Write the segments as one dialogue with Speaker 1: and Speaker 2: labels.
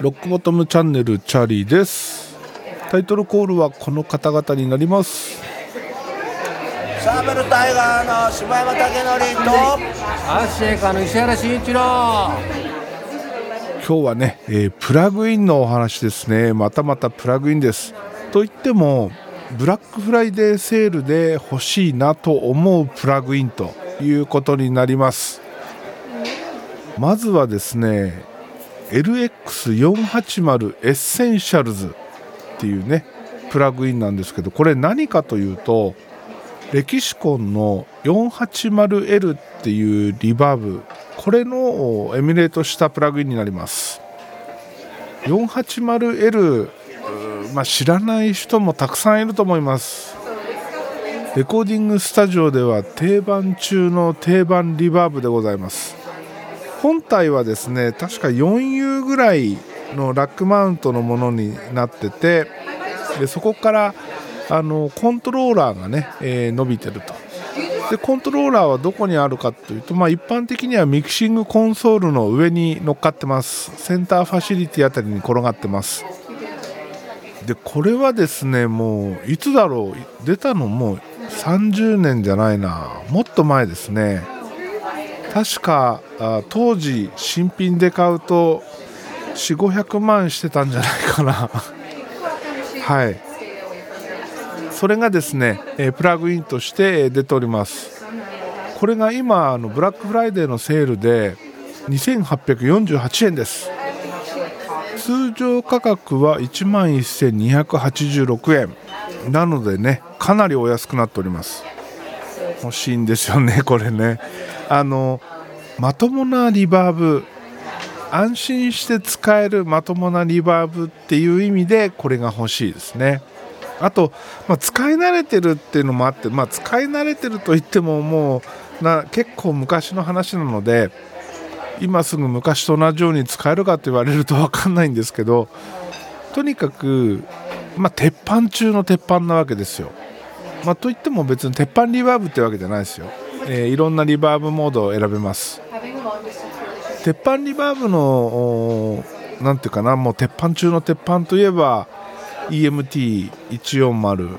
Speaker 1: ロックボトムチャンネルチャーリーです。タイトルコールはこの方々になります。
Speaker 2: サーベルタイガーの柴山武則と。
Speaker 3: アッシェイカーの石原慎一郎。
Speaker 1: 今日はね、えープラグインのお話ですね。またまたプラグインです。といってもブラックフライデーセールで欲しいなと思うプラグインということになります。まずはですね LX480 エッセンシャルズっていうねプラグインなんですけどこれ何かというと Lexicon の 480L っていうリバーブこれのエミュレートしたプラグインになります。480L まあ、知らない人もたくさんいると思います。レコーディングスタジオでは定番中の定番リバーブでございます。本体はですね確か 4U ぐらいのラックマウントのものになっててでそこからあのコントローラーがね、えー伸びてると。でコントローラーはどこにあるかというと、まあ、一般的にはミキシングコンソールの上に乗っかってます。センターファシリティあたりに転がってます。でこれはですねもういつだろう？出たのもう30年じゃないな。もっと前ですね。確か当時新品で買うと4500万してたんじゃないかな。はい。それがですね、プラグインとして出ております。これが今のブラックフライデーのセールで2848円です。通常価格は1万1286円。なのでねかなりお安くなっております。欲しいんですよねこれね。あのまともなリバーブ安心して使えるまともなリバーブっていう意味でこれが欲しいですね。あと、まあ、使い慣れてるっていうのもあって、まあ、使い慣れてるといってももうな結構昔の話なので今すぐ昔と同じように使えるかと言われると分かんないんですけどとにかく、まあ、鉄板中の鉄板なわけですよ。まあ、といっても別に鉄板リバーブってわけじゃないですよ、えーいろんなリバーブモードを選べます。鉄板リバーブのおーなんていうかなもう鉄板中の鉄板といえば EMT140、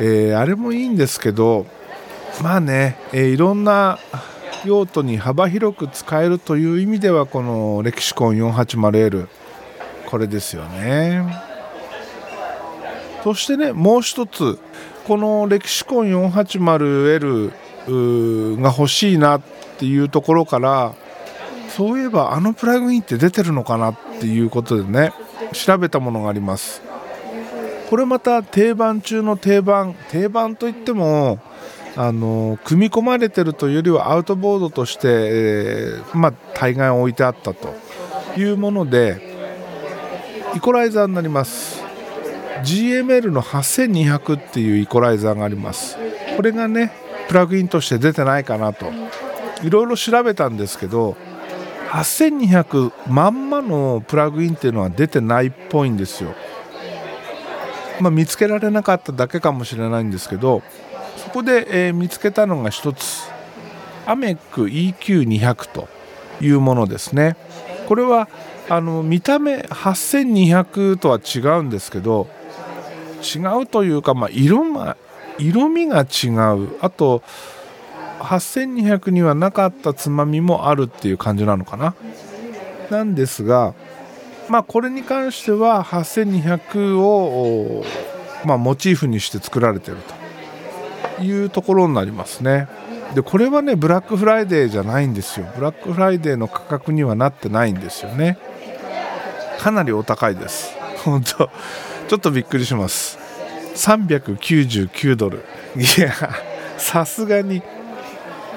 Speaker 1: えーあれもいいんですけどまあね、えーいろんな用途に幅広く使えるという意味ではこのレキシコン 480L これですよね。そしてねもう一つこのレキシコン 480L が欲しいなっていうところからそういえばあのプラグインって出てるのかなっていうことでね調べたものがあります。これまた定番中の定番定番といってもあの組み込まれてるというよりはアウトボードとして、えーまあ、大概置いてあったというものでイコライザーになります。GML の8200っていうイコライザーがあります。これがねプラグインとして出てないかなと。いろいろ調べたんですけど8200まんまのプラグインっていうのは出てないっぽいんですよ。まあ、見つけられなかっただけかもしれないんですけどそこで、えー見つけたのが一つ。アメック EQ200 というものですね。これはあの見た目8200とは違うんですけど違うというか、まあ、色が色味が違う。あと8200にはなかったつまみもあるっていう感じなのかな。なんですがまあこれに関しては8200を、まあ、モチーフにして作られてるというところになりますね。でこれはねブラックフライデーじゃないんですよ。ブラックフライデーの価格にはなってないんですよね。かなりお高いです。本当。ちょっとびっくりします。399ドル。いやさすがに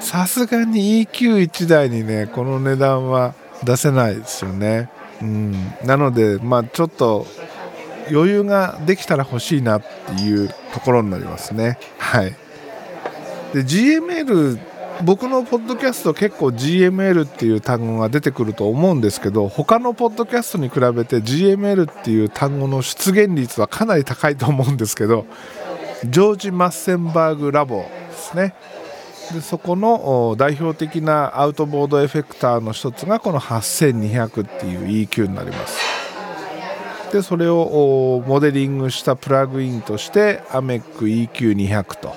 Speaker 1: さすがに EQ1 台にねこの値段は出せないですよね。うん。なのでまあちょっと余裕ができたら欲しいなっていうところになりますね。はい。で GML 僕のポッドキャスト結構 GML っていう単語が出てくると思うんですけど他のポッドキャストに比べて GML っていう単語の出現率はかなり高いと思うんですけどジョージ・マッセンバーグラボですね。でそこの代表的なアウトボードエフェクターの一つがこの8200っていう EQ になります。でそれをモデリングしたプラグインとして AMEC-EQ200 と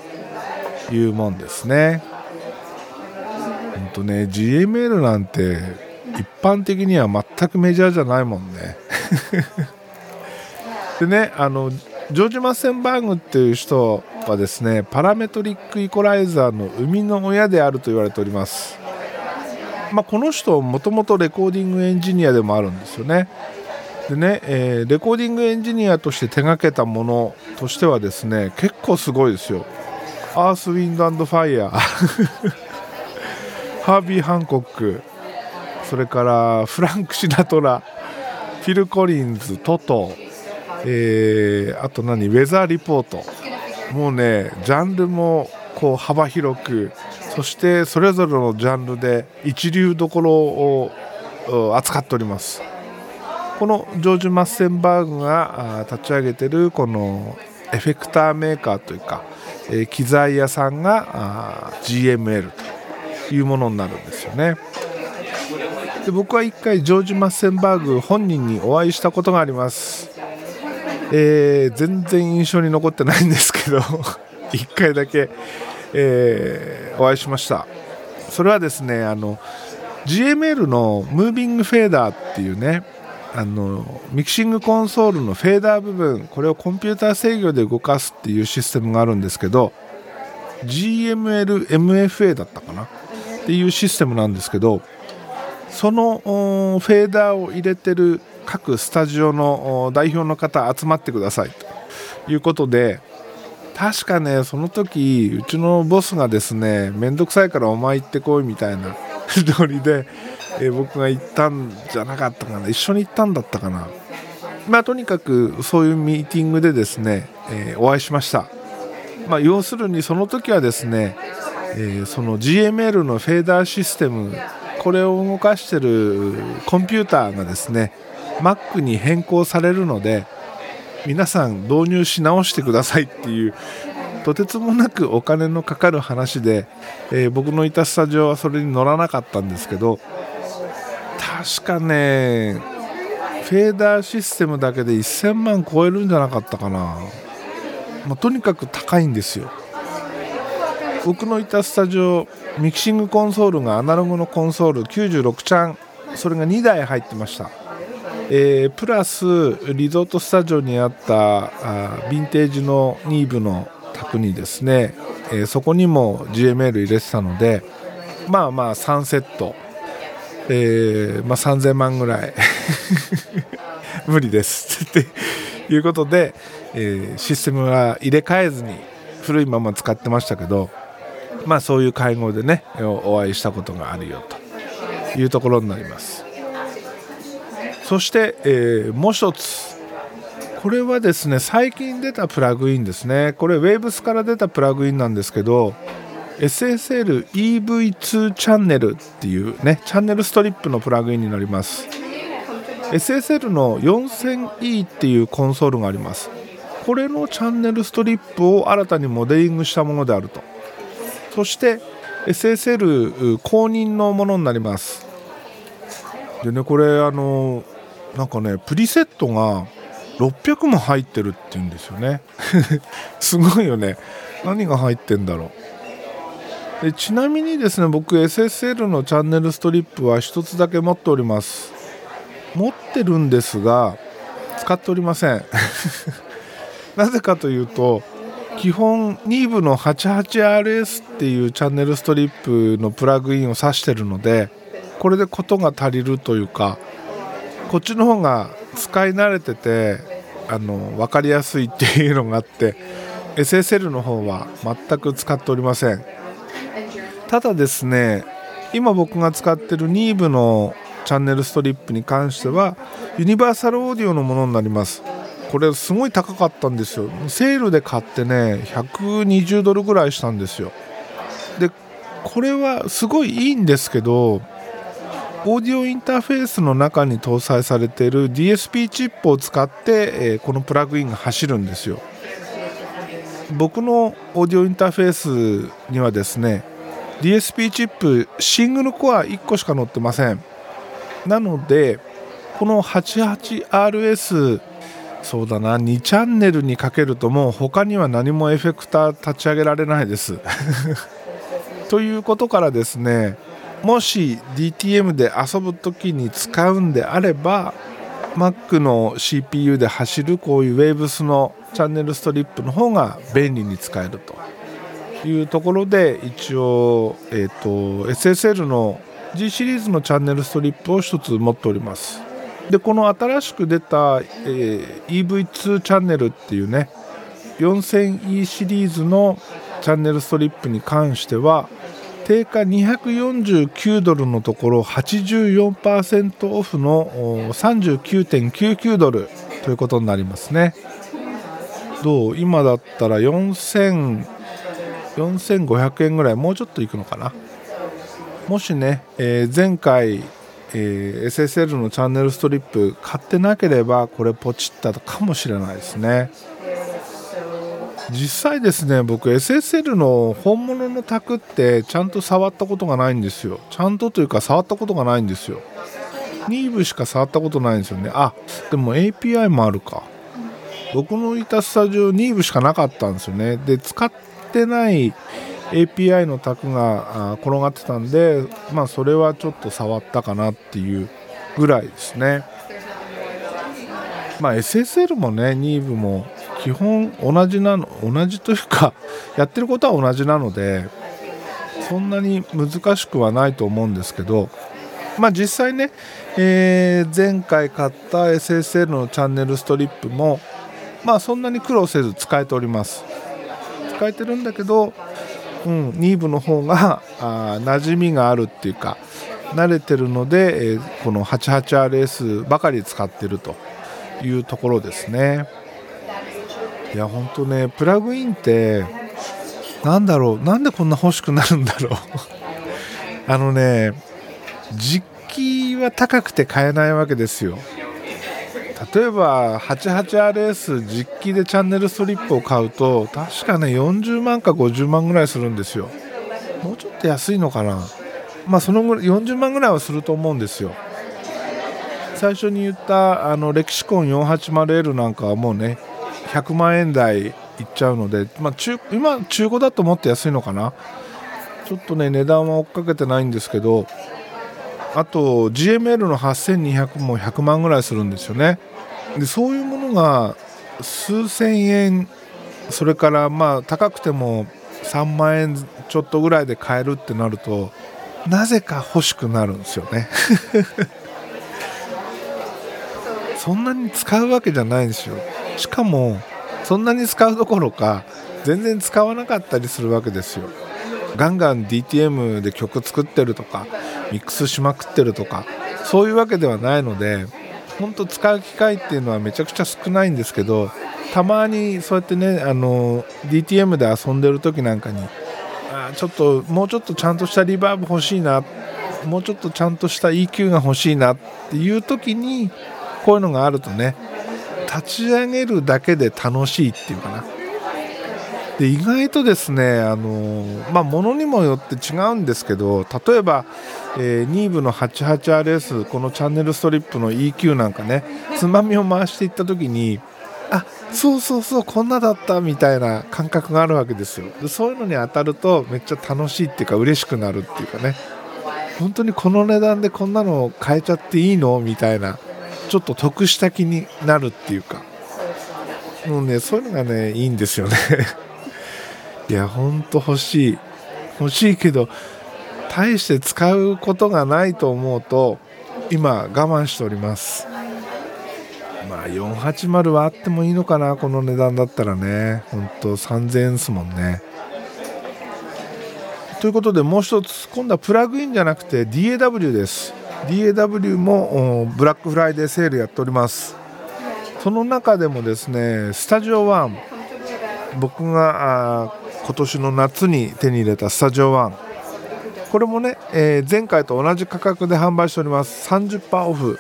Speaker 1: いうもんですね。とね GML なんて一般的には全くメジャーじゃないもんね。でねあのジョージ・マッセンバーグっていう人はですねパラメトリックイコライザーの生みの親であると言われております、まあ、この人もともとレコーディングエンジニアでもあるんですよね。でね、えーレコーディングエンジニアとして手掛けたものとしてはですね結構すごいですよ。アース・ウィンド・アンド・ファイヤーハービー・ハンコックそれからフランク・シナトラフィル・コリンズトト、えーあと何ウェザーリポート。もうねジャンルもこう幅広くそしてそれぞれのジャンルで一流どころを扱っております。このジョージ・マッセンバーグが立ち上げてるこのエフェクターメーカーというか、え機材屋さんが GML と。いうものになるんですよね。で僕は一回ジョージ・マッセンバーグ本人にお会いしたことがあります。えー全然印象に残ってないんですけど 一回だけ、えーお会いしました。それはですねあの GML のムービングフェーダーっていうねあのミキシングコンソールのフェーダー部分これをコンピューター制御で動かすっていうシステムがあるんですけど GMLMFA だったかな。っていうシステムなんですけどそのフェーダーを入れてる各スタジオの代表の方集まってくださいということで確かねその時うちのボスがですね面倒くさいからお前行ってこいみたいな ノリで、え僕が行ったんじゃなかったかな。一緒に行ったんだったかな。まあとにかくそういうミーティングでですね、えお会いしました。まあ要するにその時はですね、えその GML のフェーダーシステムこれを動かしてるコンピューターがですね Mac に変更されるので皆さん導入し直してくださいっていうとてつもなくお金のかかる話で、えー僕のいたスタジオはそれに乗らなかったんですけど確かねフェーダーシステムだけで1000万超えるんじゃなかったかな、まあとにかく高いんですよ。僕のいたスタジオミキシングコンソールがアナログのコンソール96チャン。それが2台入ってました。えープラスリゾートスタジオにあったあヴィンテージのニーブの卓にですね、えーそこにも GML 入れてたのでまあまあ3セット、えーまあ、3000万ぐらい。無理です。っていうことで、えーシステムは入れ替えずに古いまま使ってましたけどまあそういう会合でねお会いしたことがあるよというところになります。そして、えーもう一つ。これはですね最近出たプラグインですね。これ Waves から出たプラグインなんですけど SSLEV2 チャンネルっていうねチャンネルストリップのプラグインになります。SSL の 4000E っていうコンソールがあります。これのチャンネルストリップを新たにモデリングしたものであると。そして SSL 公認のものになります。でねこれあのなんかねプリセットが600も入ってるっていうんですよね。すごいよね。何が入ってんだろう。でちなみにですね僕 SSL のチャンネルストリップは一つだけ持っております。持ってるんですが使っておりません。なぜかというと基本2部の 88RS っていうチャンネルストリップのプラグインを挿してるのでこれでことが足りるというかこっちの方が使い慣れててあの分かりやすいっていうのがあって SSL の方は全く使っておりません。ただですね今僕が使ってる2部のチャンネルストリップに関してはユニバーサルオーディオのものになります。これすごい高かったんですよ。セールで買ってね120ドルぐらいしたんですよ。でこれはすごいいいんですけどオーディオインターフェースの中に搭載されている DSP チップを使って、えーこのプラグインが走るんですよ。僕のオーディオインターフェースにはですね DSP チップシングルコア1個しか載ってません。なのでこの 88RS そうだな。2チャンネルにかけるともう他には何もエフェクター立ち上げられないです。ということからですねもし DTM で遊ぶ時に使うんであれば Mac の CPU で走るこういう Waves のチャンネルストリップの方が便利に使えるというところで一応、えーと、SSL の G シリーズのチャンネルストリップを1つ持っておりますでこの新しく出た、えー、EV2 チャンネルっていうね 4000E シリーズのチャンネルストリップに関しては定価249ドルのところ84%オフの39.99ドルということになりますね。どう？今だったら4500円ぐらい。もうちょっといくのかな？もしね、えー、前回、えー、SSL のチャンネルストリップ買ってなければこれポチったかもしれないですね。実際ですね僕 SSL の本物の卓ってちゃんと触ったことがないんですよ。ちゃんとというか触ったことがないんですよ。ニーブしか触ったことないんですよね。あでも API もあるか。僕のいたスタジオニーブしかなかったんですよね。で使ってない API の卓が転がってたんでまあそれはちょっと触ったかなっていうぐらいですね。まあ SSL もねニーブも基本同じなの同じというか やってることは同じなのでそんなに難しくはないと思うんですけどまあ実際ね、えー、前回買った SSL のチャンネルストリップもまあそんなに苦労せず使えております。使えてるんだけど、うん、ニーブの方があ馴染みがあるっていうか慣れてるので、えー、この 88RS ばかり使ってるというところですね。いや本当ねプラグインってなんだろうなんでこんな欲しくなるんだろう あのね実機は高くて買えないわけですよ例えば 88RS 実機でチャンネルストリップを買うと確かね40万か50万ぐらいするんですよ。もうちょっと安いのかな。まあそのぐらい40万ぐらいはすると思うんですよ。最初に言ったあのレキシコン 480L なんかはもうね100万円台いっちゃうので、まあ、中今、中古だともっと安いのかな。ちょっとね値段は追っかけてないんですけどあと GML の8200も100万ぐらいするんですよね。でそういうものが数千円それからまあ高くても3万円ちょっとぐらいで買えるってなるとなぜか欲しくなるんですよね。そんなに使うわけじゃないんですよ。しかもそんなに使うどころか全然使わなかったりするわけですよ。ガンガン DTM で曲作ってるとかミックスしまくってるとかそういうわけではないので本当使う機会っていうのはめちゃくちゃ少ないんですけどたまにそうやってねあの DTM で遊んでる時なんかにあちょっともうちょっとちゃんとしたリバーブ欲しいなもうちょっとちゃんとした EQ が欲しいなっていう時にこういうのがあるとね立ち上げるだけで楽しいっていうかな。で意外とですねあのまあものにもよって違うんですけど例えば、えー、ニーブの 88RS このチャンネルストリップの EQ なんかねつまみを回していった時にあそうそうそうこんなだったみたいな感覚があるわけですよ。でそういうのに当たるとめっちゃ楽しいっていうか嬉しくなるっていうかね。本当にこの値段でこんなの買えちゃっていいの？みたいなちょっと得した気になるっていうか。もうねそういうのがねいいんですよね。いやほんと欲しい。欲しいけど大して使うことがないと思うと今我慢しております。まあ480はあってもいいのかなこの値段だったらね。ほんと3000円ですもんね。ということでもう一つ今度はプラグインじゃなくて DAW です。DAW もブラックフライデーセールやっております。その中でもですねスタジオ1僕が今年の夏に手に入れたスタジオ1これもね、えー、前回と同じ価格で販売しております。30%オフ。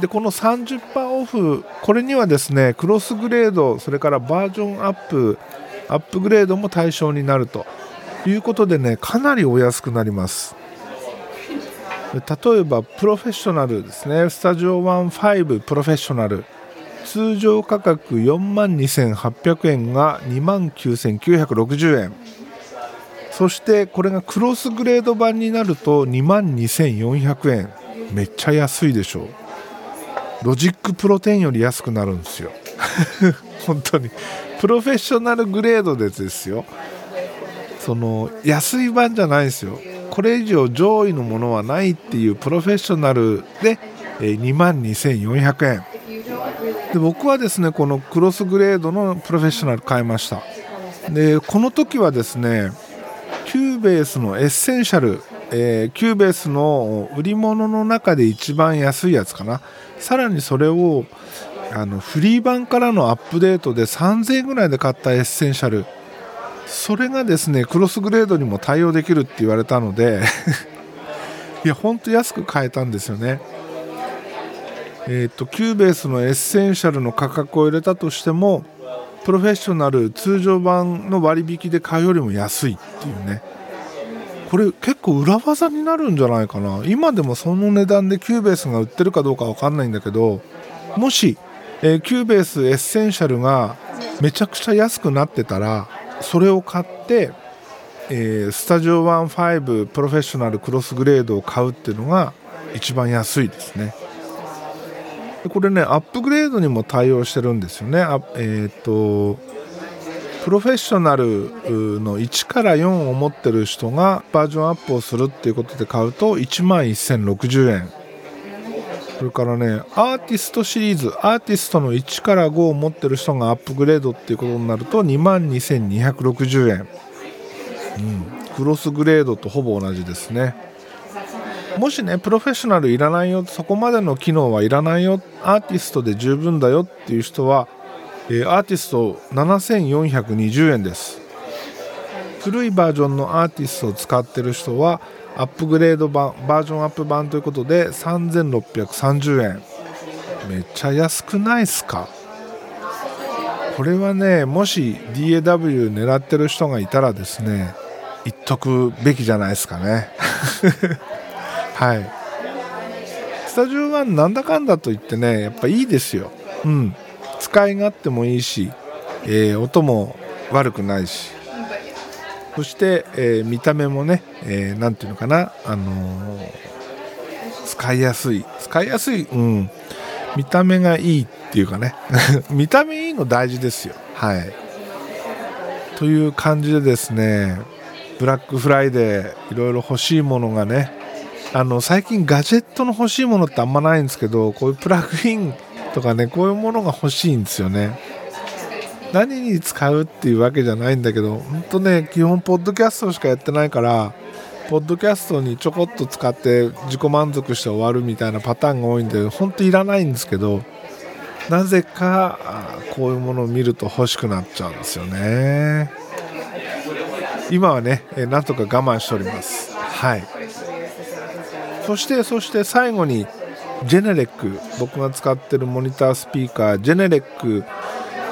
Speaker 1: でこの30%オフこれにはですねクロスグレードそれからバージョンアップアップグレードも対象になると。いうことでねかなりお安くなります。例えばプロフェッショナルですね。 Studio One 5 プロフェッショナル。通常価格4万2800円が2万9960円。そしてこれがクロスグレード版になると2万2400円。めっちゃ安いでしょう。ロジックプロテインより安くなるんですよ。本当に。プロフェッショナルグレードでですよ。その安い版じゃないですよ。これ以上上位のものはないっていうプロフェッショナルで2万2400円。で僕はですねこのクロスグレードのプロフェッショナル買いました。でこの時はですね Cubase のエッセンシャル、えー、 Cubase の売り物の中で一番安いやつかな。さらにそれをあのフリー版からのアップデートで3000円ぐらいで買ったエッセンシャルそれがですねクロスグレードにも対応できるって言われたので いやほんと安く買えたんですよね。えーと、 Cubase のエッセンシャルの価格を入れたとしてもプロフェッショナル通常版の割引で買うよりも安いっていうね。これ結構裏技になるんじゃないかな。今でもその値段で Cubase が売ってるかどうか分かんないんだけどもし、えー、 Cubase エッセンシャルがめちゃくちゃ安くなってたらそれを買って、えー、 Studio One 5 プロフェッショナルクロスグレードを買うっていうのが一番安いですね。これねアップグレードにも対応してるんですよね。あえっ、ー、とプロフェッショナルの1から4を持ってる人がバージョンアップをするっていうことで買うと1万1060円。それからねアーティストシリーズアーティストの1から5を持ってる人がアップグレードっていうことになると2万2260円、うん、クロスグレードとほぼ同じですね。もしねプロフェッショナルいらないよそこまでの機能はいらないよアーティストで十分だよっていう人は、えー、アーティスト7420円です。古いバージョンのアーティストを使ってる人はアップグレード版バージョンアップ版ということで3630円。めっちゃ安くないっすか？これはねもし DAW 狙ってる人がいたらですね言っとくべきじゃないですかね。はい。スタジオ1なんだかんだと言ってねやっぱいいですよ。うん。使い勝手もいいし、えー、音も悪くないし。そして、えー、見た目もね何、えー、て言うのかな、あのー、使いやすい。使いやすい、うん、見た目がいいっていうかね。見た目いいの大事ですよ。はい。という感じでですねブラックフライデーいろいろ欲しいものがねあの最近ガジェットの欲しいものってあんまないんですけどこういうプラグインとかねこういうものが欲しいんですよね。何に使うっていうわけじゃないんだけど本当ね基本ポッドキャストしかやってないからポッドキャストにちょこっと使って自己満足して終わるみたいなパターンが多いんで本当いらないんですけどなぜかこういうものを見ると欲しくなっちゃうんですよね。今はねなんとか我慢しております。はい。そしてそして最後にジェネレック僕が使ってるモニタースピーカージェネレック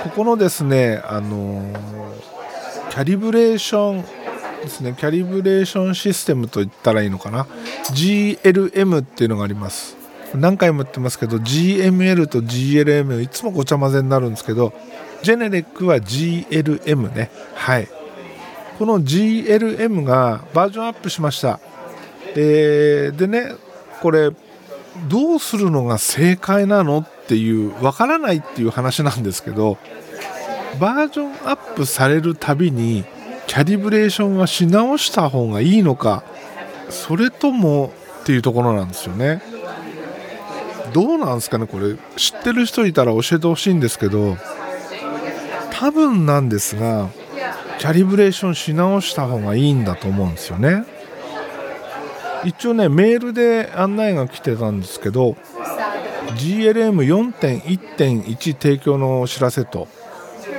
Speaker 1: ここのですね、あのキャリブレーションですね、キャリブレーションシステムと言ったらいいのかな、GLM っていうのがあります。何回も言ってますけど、GML と GLM、いつもごちゃ混ぜになるんですけど、ジェネレックは GLM ね。はい。この GLM がバージョンアップしました。えー、でね、これ、どうするのが正解なのっていうわからないっていう話なんですけどバージョンアップされるたびにキャリブレーションはし直した方がいいのかそれともっていうところなんですよね。どうなんですかねこれ。知ってる人いたら教えてほしいんですけど多分なんですがキャリブレーションし直した方がいいんだと思うんですよね。一応ねメールで案内が来てたんですけど GLM4.1.1 提供のお知らせと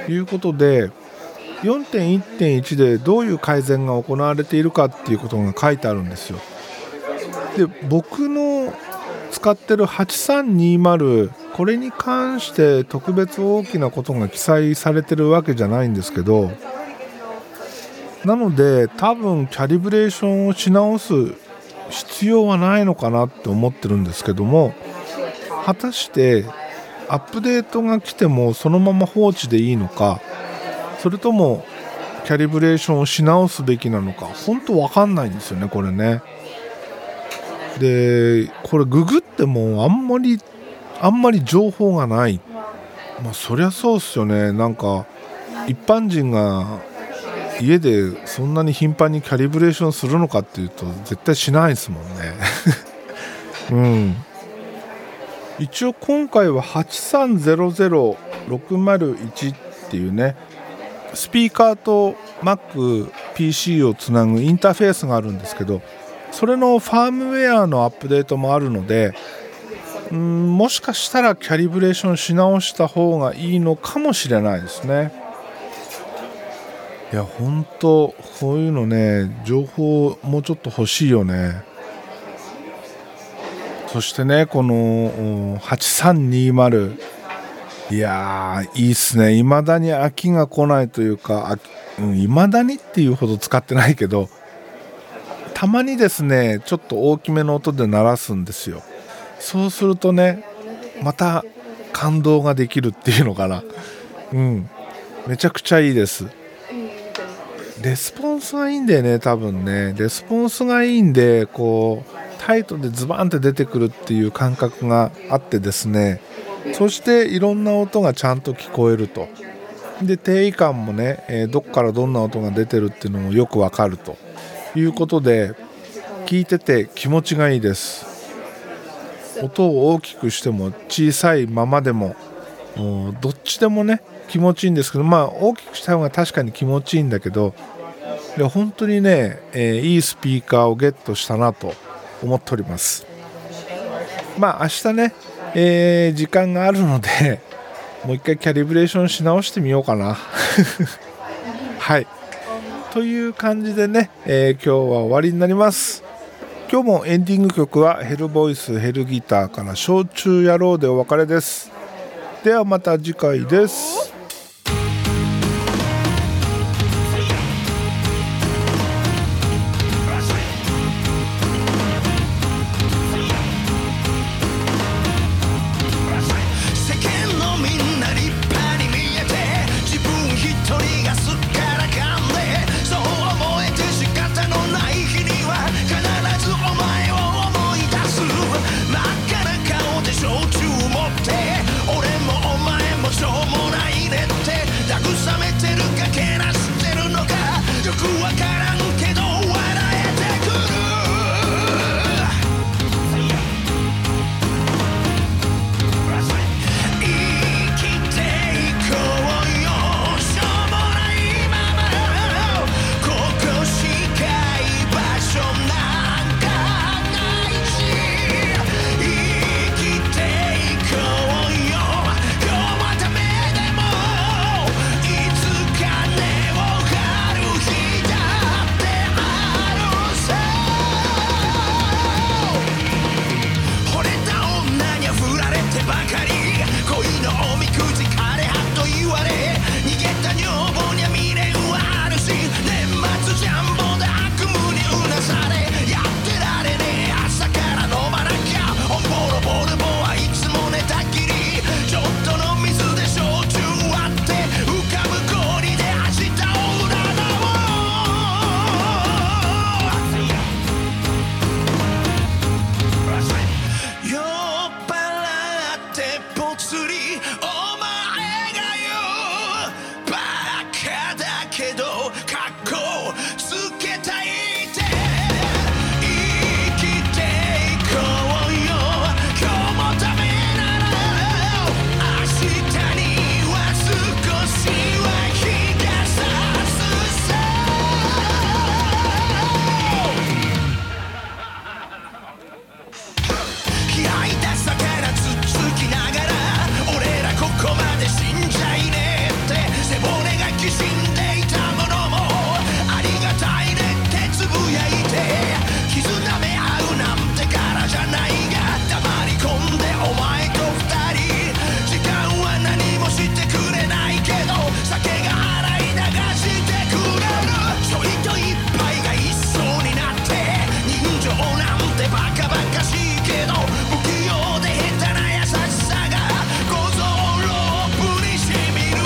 Speaker 1: いうことで4.1.1でどういう改善が行われているかっていうことが書いてあるんですよ。で僕の使ってる8320これに関して特別大きなことが記載されてるわけじゃないんですけどなので多分キャリブレーションをし直す必要はないのかなって思ってるんですけども果たしてアップデートが来てもそのまま放置でいいのかそれともキャリブレーションをし直すべきなのか本当わかんないんですよねこれね。でこれググってもあんまりあんまり情報がない。まあそりゃそうっすよね。なんか一般人が家でそんなに頻繁にキャリブレーションするのかっていうと絶対しないですもんね。うん。一応今回は8300601っていうねスピーカーと MacPC をつなぐインターフェースがあるんですけどそれのファームウェアのアップデートもあるのでうんもしかしたらキャリブレーションし直した方がいいのかもしれないですねいや本当こういうのね情報もうちょっと欲しいよね。そしてねこの8320いやーいいっすね。未だに飽きが来ないというかいま、うん、だにっていうほど使ってないけどたまにですねちょっと大きめの音で鳴らすんですよ。そうするとねまた感動ができるっていうのかな。うん。めちゃくちゃいいです。レスポンスがいいんだよね多分ね。レスポンスがいいんでこうタイトでズバンって出てくるっていう感覚があってですね。そしていろんな音がちゃんと聞こえると。で定位感もね、え、どっからどんな音が出てるっていうのもよくわかると。いうことで聞いてて気持ちがいいです。音を大きくしても小さいままでもどっちでもね気持ちいいんですけどまあ大きくした方が確かに気持ちいいんだけどで本当にね、えー、いいスピーカーをゲットしたなと思っております。まあ明日ね、えー、時間があるので もう一回キャリブレーションし直してみようかな。はい。という感じでね、えー、今日は終わりになります。今日もエンディング曲はヘルボイスヘルギターから焼酎野郎でお別れです。ではまた次回です。な
Speaker 4: んてバカバカしいけど不器用で下手な優しさが五臓六腑にしみる。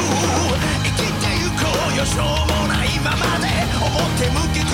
Speaker 4: 生きてゆこうよしょうもないままで表向き